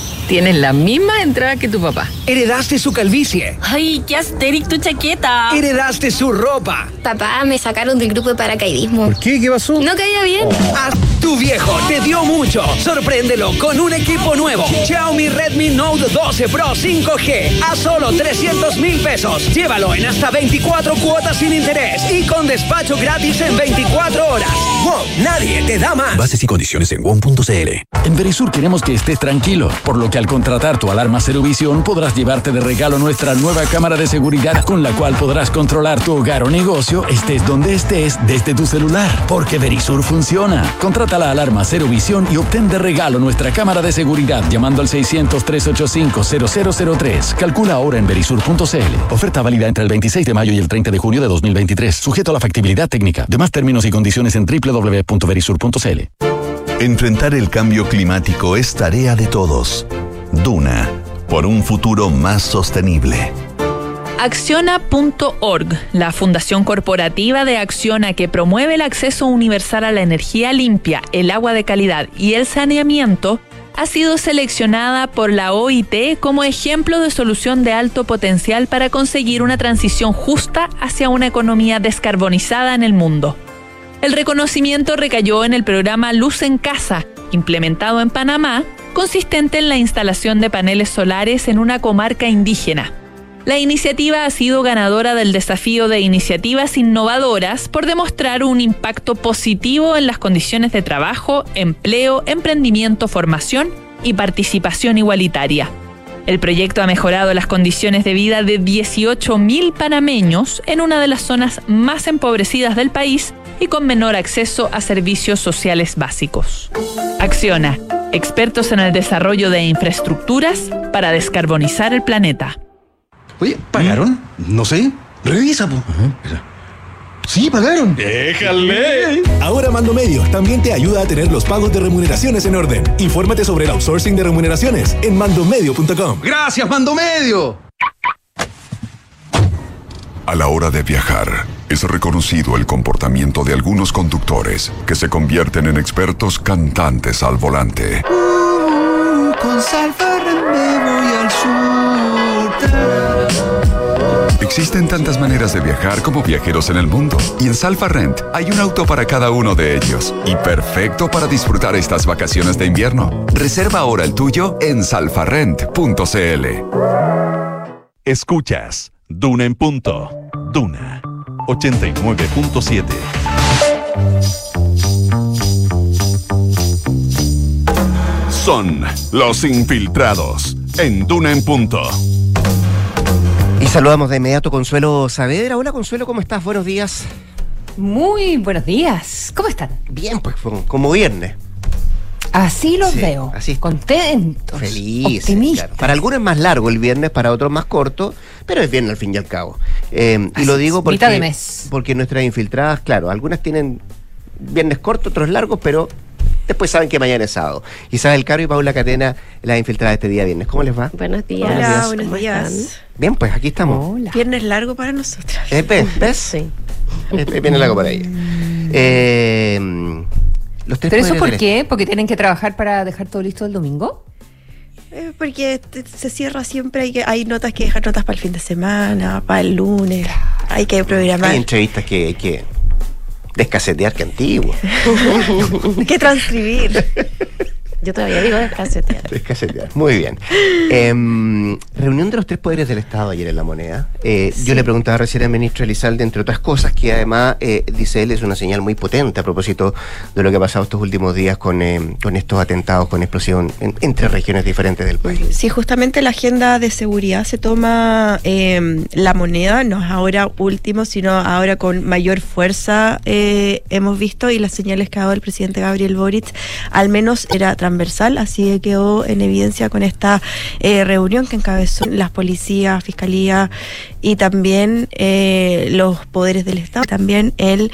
Tienes la misma entrada que tu papá. Heredaste su calvicie. Ay, qué asteric tu chaqueta. Heredaste su ropa. Papá, me sacaron del grupo de paracaidismo. ¿Por qué? ¿Qué pasó? No caía bien. Ah, Tu viejo te dio mucho. Sorpréndelo con un equipo nuevo. Xiaomi Redmi Note 12 Pro 5G a solo 300 mil pesos. Llévalo en hasta 24 cuotas sin interés y con despacho gratis en 24 horas. ¡Wow! Nadie te da más. Bases y condiciones en WOM.cl. En Verisur queremos que estés tranquilo, por lo que al contratar tu alarma Cero Visión podrás llevarte de regalo nuestra nueva cámara de seguridad con la cual podrás controlar tu hogar o negocio estés donde estés desde tu celular. Porque Verisur funciona. Contrata la alarma Cero Visión y obtén de regalo nuestra cámara de seguridad llamando al 600-385-0003. Calcula ahora en verisur.cl. Oferta válida entre el 26 de mayo y el 30 de junio de 2023. Sujeto a la factibilidad técnica. Demás términos y condiciones en www.verisur.cl. Enfrentar el cambio climático es tarea de todos. Duna, por un futuro más sostenible. Acciona.org, la fundación corporativa de Acciona que promueve el acceso universal a la energía limpia, el agua de calidad y el saneamiento, ha sido seleccionada por la OIT como ejemplo de solución de alto potencial para conseguir una transición justa hacia una economía descarbonizada en el mundo. El reconocimiento recayó en el programa Luz en Casa, implementado en Panamá, consistente en la instalación de paneles solares en una comarca indígena. La iniciativa ha sido ganadora del desafío de iniciativas innovadoras por demostrar un impacto positivo en las condiciones de trabajo, empleo, emprendimiento, formación y participación igualitaria. El proyecto ha mejorado las condiciones de vida de 18.000 panameños en una de las zonas más empobrecidas del país y con menor acceso a servicios sociales básicos. Acciona, expertos en el desarrollo de infraestructuras para descarbonizar el planeta. Oye, ¿pagaron? No sé. Revisa, po. Sí, pagaron. ¡Déjale! Ahora Mando Medio también te ayuda a tener los pagos de remuneraciones en orden. Infórmate sobre el outsourcing de remuneraciones en mandomedio.com. Gracias, Mando Medio. A la hora de viajar, es reconocido el comportamiento de algunos conductores que se convierten en expertos cantantes al volante. con Salfarren Existen tantas maneras de viajar como viajeros en el mundo, y en Salfa Rent hay un auto para cada uno de ellos, y perfecto para disfrutar estas vacaciones de invierno. Reserva ahora el tuyo en salfarrent.cl. Escuchas Duna en punto. Duna 89.7. Son los infiltrados en Duna en punto. Saludamos de inmediato Consuelo Saavedra. Hola Consuelo, ¿cómo estás? Buenos días. Muy buenos días. ¿Cómo están? Bien, pues como viernes. Así los Sí, veo. así. Contentos. Feliz. Optimistas. Para algunos es más largo el viernes, para otros más corto, pero es viernes al fin y al cabo. Eh, y lo digo porque, mitad de mes. porque nuestras infiltradas, claro, algunas tienen viernes cortos, otros largos, pero después saben que mañana es sábado. Isabel Caro y Paula Catena, las infiltradas este día viernes. ¿Cómo les va? Buenos días. Hola, buenos ¿cómo días. Bien, pues aquí estamos. Viernes largo para nosotros. Eh, ¿Ves? ¿Ves? Sí. Viene largo para ella. Eh, los tres ¿Pero eso por qué? ¿Porque tienen que trabajar para dejar todo listo el domingo? Eh, porque se cierra siempre, hay, que, hay notas que dejar notas para el fin de semana, para el lunes. Hay que programar. Hay entrevistas que hay descasetear que antiguo. (laughs) que transcribir. Yo todavía digo descasetear. Descasetear. Muy bien. Em, reunión de los tres poderes del Estado ayer en la moneda. Eh, Yo le preguntaba recién al ministro Elizalde, entre otras cosas, que además, eh, dice él, es una señal muy potente a propósito de lo que ha pasado estos últimos días con, em, con estos atentados, con explosión en- entre regiones diferentes del país. Sí, justamente la agenda de seguridad se toma eh, la moneda, no es ahora último, sino ahora con mayor fuerza eh, hemos visto y las señales que ha dado el presidente Gabriel Boric al menos era transversal, así que quedó en evidencia con esta eh, reunión que encabezó las policías, fiscalía y también eh, los poderes del Estado, también el,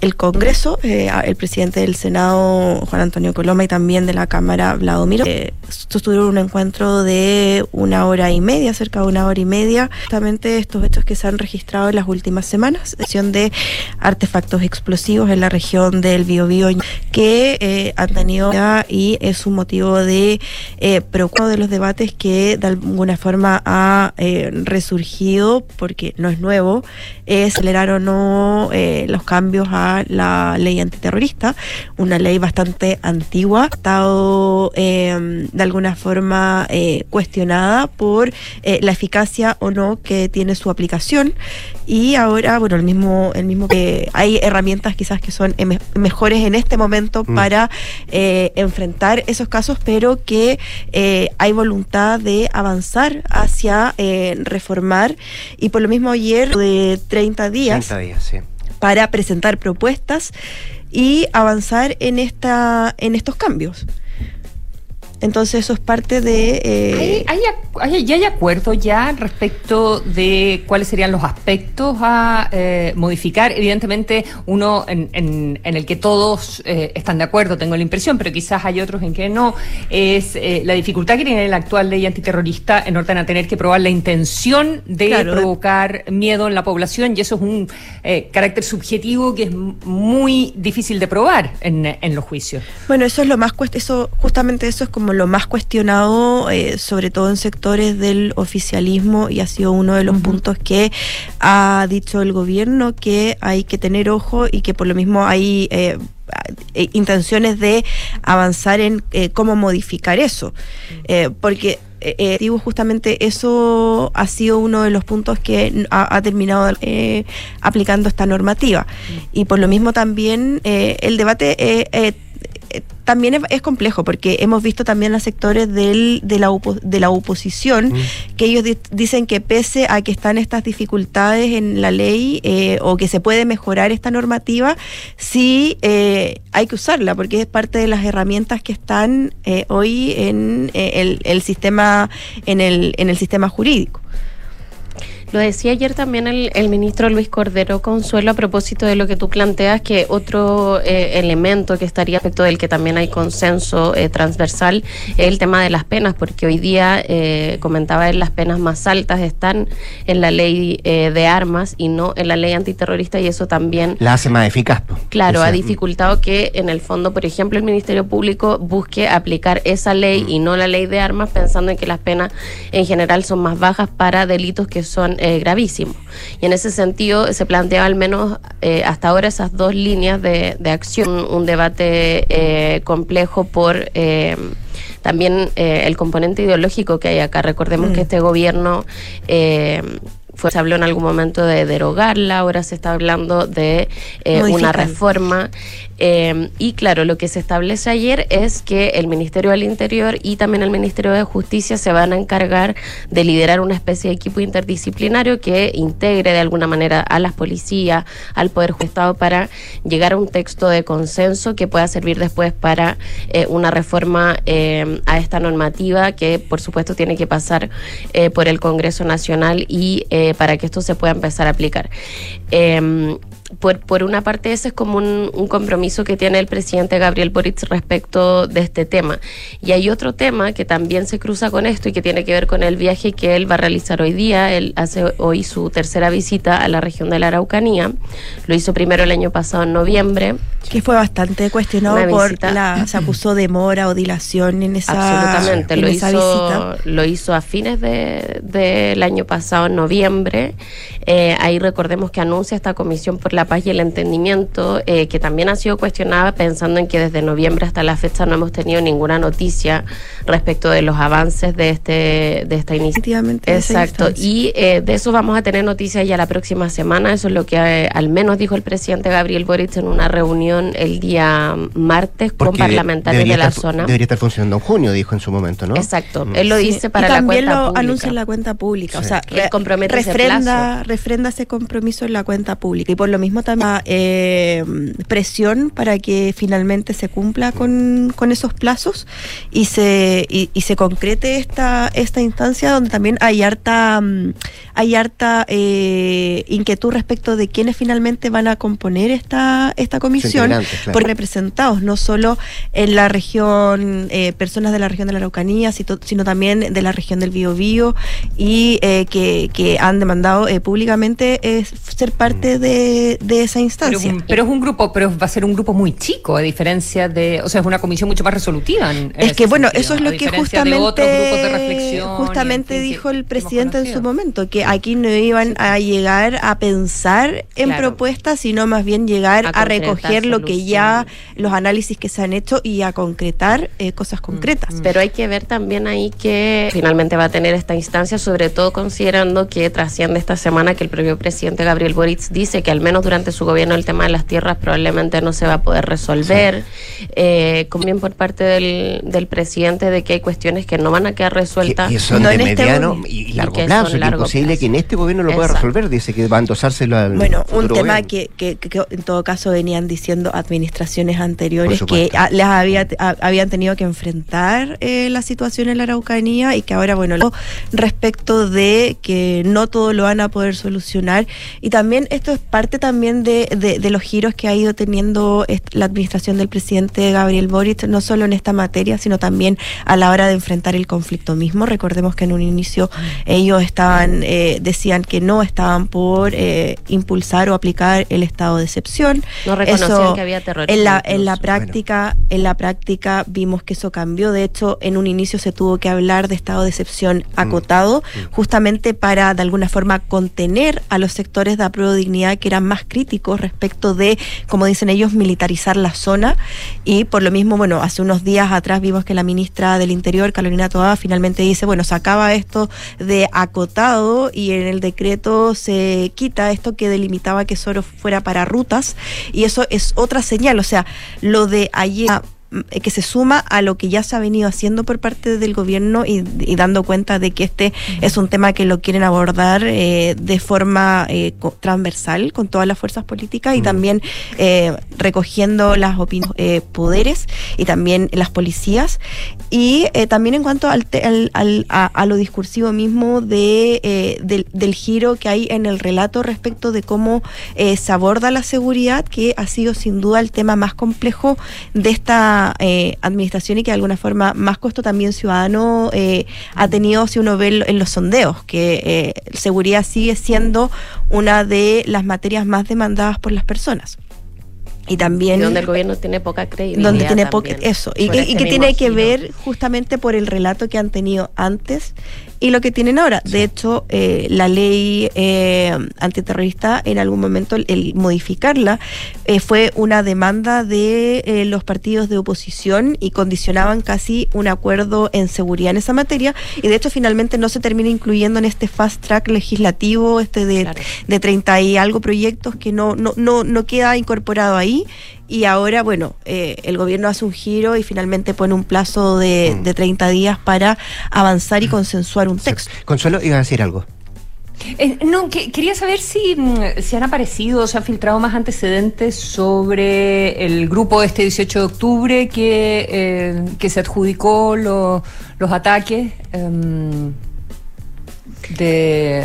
el Congreso, eh, el presidente del Senado Juan Antonio Coloma y también de la Cámara Vladimir. Eh, sostuvieron un encuentro de una hora y media, cerca de una hora y media, justamente estos hechos que se han registrado en las últimas semanas, sección de artefactos explosivos en la región del Biobío que eh, han tenido y es un motivo de eh, preocupación de los debates que de alguna forma ha eh, resurgido porque no es nuevo, es acelerar o no eh, los cambios a la ley antiterrorista, una ley bastante antigua, ha estado eh, de alguna forma eh, cuestionada por eh, la eficacia o no que tiene su aplicación y ahora, bueno, el mismo, el mismo que hay herramientas quizás que son em- mejores en este momento Mm. para eh, enfrentar esos casos, pero que eh, hay voluntad de avanzar hacia eh, reformar y por lo mismo ayer de 30 días 30 días, sí. para presentar propuestas y avanzar en esta en estos cambios. Entonces eso es parte de eh, ¿Hay, hay hay- ya hay acuerdo ya respecto de cuáles serían los aspectos a eh, modificar? Evidentemente, uno en, en- en el que todos eh, están de acuerdo, tengo la impresión, pero quizás hay otros en que no, es eh, la dificultad que tiene la actual ley antiterrorista en orden a tener que probar la intención de Claro. provocar miedo en la población y eso es un eh, carácter subjetivo que es muy difícil de probar en, en los juicios. Bueno, eso es lo más eso justamente eso es como lo más cuestionado, eh, sobre todo en sectores del oficialismo y ha sido uno de los puntos que ha dicho el gobierno que hay que tener ojo y que por lo mismo hay eh, eh, intenciones de avanzar en eh, cómo modificar eso, Eh, porque eh, eh, digo, justamente eso ha sido uno de los puntos que ha, ha terminado eh, aplicando esta normativa. Y por lo mismo también eh, el debate también es, es complejo porque hemos visto también a sectores del, de, la opo- de la oposición que ellos di- dicen que pese a que están estas dificultades en la ley eh, o que se puede mejorar esta normativa, sí eh, hay que usarla porque es parte de las herramientas que están eh, hoy en eh, el, el sistema en el, en el sistema jurídico. Lo decía ayer también el, el ministro Luis Cordero Consuelo a propósito de lo que tú planteas, que otro eh, elemento que estaría respecto del que también hay consenso eh, transversal es el tema de las penas, porque hoy día, eh, comentaba él, las penas más altas están en la ley eh, de armas y no en la ley antiterrorista y eso también La hace más eficaz. po. Claro, O sea, ha dificultado que en el fondo, por ejemplo, el Ministerio Público busque aplicar esa ley y no la ley de armas, pensando en que las penas en general son más bajas para delitos que son eh, gravísimos. Y en ese sentido se plantea al menos eh, hasta ahora esas dos líneas de, de acción, un, debate eh, complejo por... eh, también eh, el componente ideológico que hay acá. Recordemos Mm. que este gobierno eh, fue, se habló en algún momento de derogarla, ahora se está hablando de eh, una reforma. eh, y claro, lo que se establece ayer es que el Ministerio del Interior y también el Ministerio de Justicia se van a encargar de liderar una especie de equipo interdisciplinario que integre de alguna manera a las policías, al Poder Judicial para llegar a un texto de consenso que pueda servir después para eh, una reforma eh, a esta normativa que por supuesto tiene que pasar eh, por el Congreso Nacional y para que esto se pueda empezar a aplicar. Em, por, por una parte, ese es como un, un compromiso que tiene el presidente Gabriel Boric respecto de este tema. Y hay otro tema que también se cruza con esto y que tiene que ver con el viaje que él va a realizar hoy día. Él hace hoy su tercera visita a la región de la Araucanía. Lo hizo primero el año pasado en noviembre. Que fue bastante cuestionado por la. Se acusó demora o dilación en esa, Absolutamente, en lo esa hizo, visita. lo hizo a fines de- del año pasado, en noviembre. Eh, ahí recordemos que anuncia esta Comisión por la Paz y el Entendimiento, eh, que también ha sido cuestionada pensando en que desde noviembre hasta la fecha no hemos tenido ninguna noticia respecto de los avances de este de esta iniciativa. Exacto, y eh, de eso vamos a tener noticias ya la próxima semana. Eso es lo que eh, al menos dijo el presidente Gabriel Boric en una reunión el día martes con porque de- parlamentarios de la estar zona. Debería estar funcionando en junio, dijo en su momento, ¿no? Exacto. Mm. Él lo Sí. dice para y la también cuenta lo pública. anuncia en la cuenta pública. O Sí. sea, Que él re- refrenda, refrenda ese compromiso en la cuenta pública. Y por lo mismo también eh, presión para que finalmente se cumpla con, con esos plazos y se, y, y se concrete esta, esta instancia donde también hay harta, mm, hay harta eh, inquietud respecto de quiénes finalmente van a componer esta, esta comisión. claro. por representados, no solo en la región, eh, personas de la región de la Araucanía, sino también de la región del Biobío y eh, que, que han demandado eh, públicamente ser parte de, de esa instancia. un- pero es un grupo, pero va a ser un grupo muy chico, a diferencia de, o sea, es una comisión mucho más resolutiva. en- en Es que bueno, sentido, eso es lo que diferencia de otros grupos de justamente, reflexión justamente en fin, que dijo el presidente en su momento, que aquí no iban a llegar a pensar en Claro. propuestas, sino más bien llegar A recoger lo que ya, los análisis que se han hecho y a concretar eh, cosas concretas. Pero hay que ver también ahí que finalmente va a tener esta instancia, sobre todo considerando que trasciende esta semana que el propio presidente Gabriel Boric dice que al menos durante su gobierno el tema de las tierras probablemente no se va a poder resolver. Eh, como bien por parte del, del presidente de que hay cuestiones que no van a quedar resueltas. Que son No de en este mediano y, y Y largo que plazo. que es plazo. que en este gobierno lo pueda Exacto. resolver. Dice que va a endosárselo al. Bueno, un tema que, que, en todo caso venían diciendo administraciones anteriores que ah, les había, a- habían tenido que enfrentar eh, la situación en la Araucanía y que ahora, bueno, respecto de que no todo lo van a poder solucionar. Y también esto es parte también de, de- de los giros que ha ido teniendo la administración del presidente Gabriel Boric, no solo en esta materia, sino también a la hora de enfrentar el conflicto mismo. Recordemos que en un inicio ellos estaban, eh, decían que no estaban por eh, impulsar o aplicar el estado de excepción. No reconocían Eso, que había terrorismo En la, en la práctica, en la práctica vimos que eso cambió. De hecho, en un inicio se tuvo que hablar de estado de excepción acotado, justamente para de alguna forma contener a los sectores de apruebo dignidad que eran más críticos respecto de, como dicen ellos, militarizar la zona. Y por lo mismo, bueno, hace unos días atrás vimos que la ministra del Interior, Carolina Toá, finalmente dice, bueno, se acaba esto de acotado y en el decreto se quita esto que delimitaba que solo fuera para rutas y eso es otra señal, o sea, lo de ayer que se suma a lo que ya se ha venido haciendo por parte del gobierno y, y dando cuenta de que este es un tema que lo quieren abordar eh, de forma eh, transversal con todas las fuerzas políticas y también eh, recogiendo las opiniones, eh, poderes y también las policías. Y eh, también en cuanto al, te- al- al- a, a lo discursivo mismo de, eh, del, del giro que hay en el relato respecto de cómo eh, se aborda la seguridad, que ha sido sin duda el tema más complejo de esta eh, administración y que de alguna forma más costo también ciudadano eh, ha tenido si uno ve en los sondeos, que eh, seguridad sigue siendo una de las materias más demandadas por las personas. Y también Y donde el gobierno tiene poca credibilidad. donde tiene poca eso y, por que- este y que tiene que ver justamente por el relato que han tenido antes y lo que tienen ahora. De hecho eh, la ley eh, antiterrorista en algún momento el, el modificarla eh, fue una demanda de eh, los partidos de oposición y condicionaban casi un acuerdo en seguridad en esa materia. Y de hecho finalmente no se termina incluyendo en este fast track legislativo este de, de 30 y algo proyectos que no no no, no queda incorporado ahí y ahora, bueno, eh, el gobierno hace un giro y finalmente pone un plazo de, de 30 días para avanzar y consensuar un texto. Consuelo, iba a decir algo. Eh, no, que- quería saber si, mm, si han aparecido, se han filtrado más antecedentes sobre el grupo este 18 de octubre que, eh, que se adjudicó lo- los ataques. em, de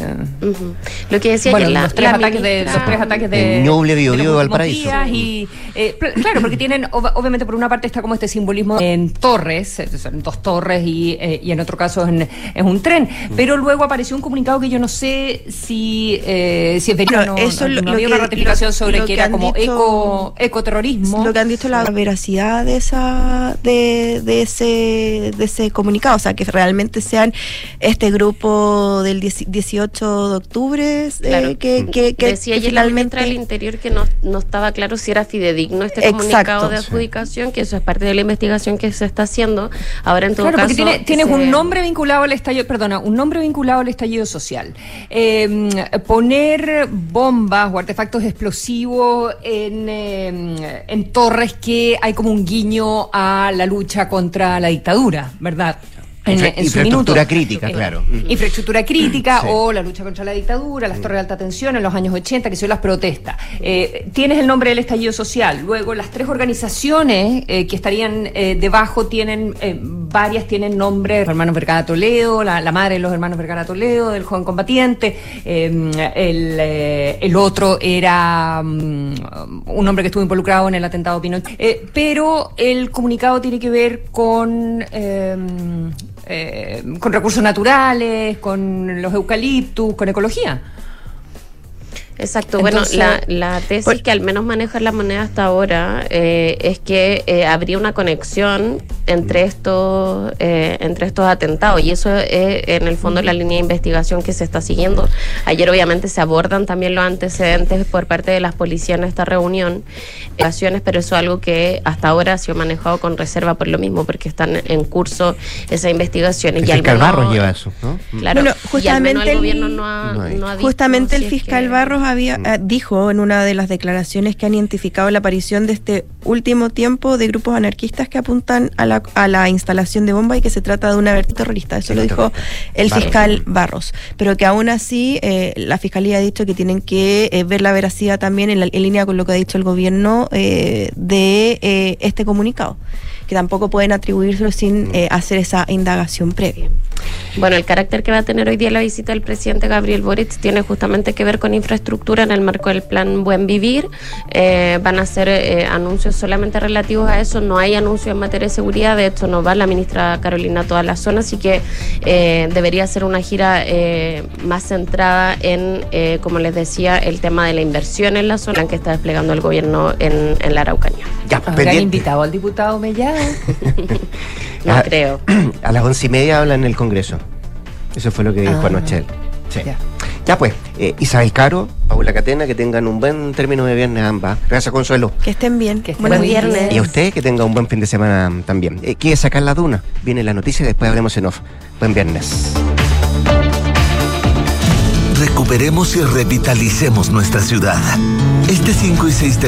Lo que decía bueno, ayer la- los tres la ataques de los tres ataques de En Ñuble, de Valparaíso. y eh, claro porque tienen ob- obviamente por una parte está como este simbolismo en torres eh, dos torres y, eh, y en otro caso en, es un tren pero luego apareció un comunicado que yo no sé si eh, si es Bueno, no, eso no lo- había lo una que- ratificación lo- sobre lo que que era como dicho- eco ecoterrorismo. Lo que han dicho la veracidad de esa de, de ese de ese comunicado, o sea, que realmente sean este grupo del 10 18 de octubre eh, Claro. que, que, que- Decía que ayer la finalmente ministra del Interior que no, no estaba claro si era fidedigno este Exacto. comunicado de adjudicación, que eso es parte de la investigación que se está haciendo. Ahora, en todo Claro, caso. porque tiene, tienes se- un nombre vinculado al estallido, perdona, un nombre vinculado al estallido social. Eh, poner bombas o artefactos explosivos en, eh, en torres que hay como un guiño a la lucha contra la dictadura, ¿verdad? En, Infra- en su infraestructura minuto. crítica, claro. Infraestructura crítica Sí. o la lucha contra la dictadura, las torres de alta tensión en los años 80, que son las protestas. Eh, tienes el nombre del estallido social. Luego, las tres organizaciones eh, que estarían eh, debajo tienen, varias tienen nombre, los hermanos Vergara Toledo, la, la madre de los hermanos Vergara Toledo, del joven combatiente. eh, el, el otro era mm, un hombre que estuvo involucrado en el atentado Pinochet. Pero el comunicado tiene que ver con... eh, con recursos naturales, con los eucaliptus, con ecología. Exacto, Entonces- bueno, la, la tesis Por- que al menos maneja la moneda hasta ahora eh, es que eh, habría una conexión entre estos eh, entre estos atentados y eso es en el fondo la línea de investigación que se está siguiendo. Ayer obviamente se abordan también los antecedentes por parte de las policías en esta reunión, acciones, pero eso es algo que hasta ahora ha sido manejado con reserva por lo mismo, porque están en curso esas investigaciones. El y al fiscal menos- Barros lleva eso, ¿no? Claro, Bueno, y al menos justamente el el- gobierno no ha, No ha dicho Justamente el si es fiscal que- Barros había Mm. eh, dijo en una de las declaraciones que han identificado la aparición de este último tiempo de grupos anarquistas que apuntan a la, a la instalación de bomba y que se trata de una vertiente terrorista. Eso lo dijo el Barros. fiscal Barros. Pero que aún así eh, la fiscalía ha dicho que tienen que eh, ver la veracidad también en, la- en línea con lo que ha dicho el gobierno eh, de eh, este comunicado. Que tampoco pueden atribuírselo sin eh, hacer esa indagación previa. Bueno, el carácter que va a tener hoy día la visita del presidente Gabriel Boric tiene justamente que ver con infraestructura en el marco del plan Buen Vivir. Eh, van a ser eh, anuncios solamente relativos a eso, no hay anuncios en materia de seguridad, de hecho no va la ministra Carolina a toda la zona, así que eh, debería ser una gira eh, más centrada en, eh, como les decía, el tema de la inversión en la zona que está desplegando el gobierno en, en la Araucanía. Ya, ¿Habrán pendiente. invitado al diputado Mellado? (laughs) No Ah, creo. (clears throat) A las once y media habla en el Congreso. Eso fue lo que dijo Ah, anoche. Sí. ya. Ya pues, eh, Isabel Caro, Paula Catena, que tengan un buen término de viernes ambas. Gracias, Consuelo. Que estén bien. Que estén Buenos muy viernes. Y a usted que tenga un buen fin de semana también. Eh, ¿Quiere sacar la duna? Viene la noticia y después hablemos en off. Buen viernes. Recuperemos y revitalicemos nuestra ciudad. Este 5 y 6 de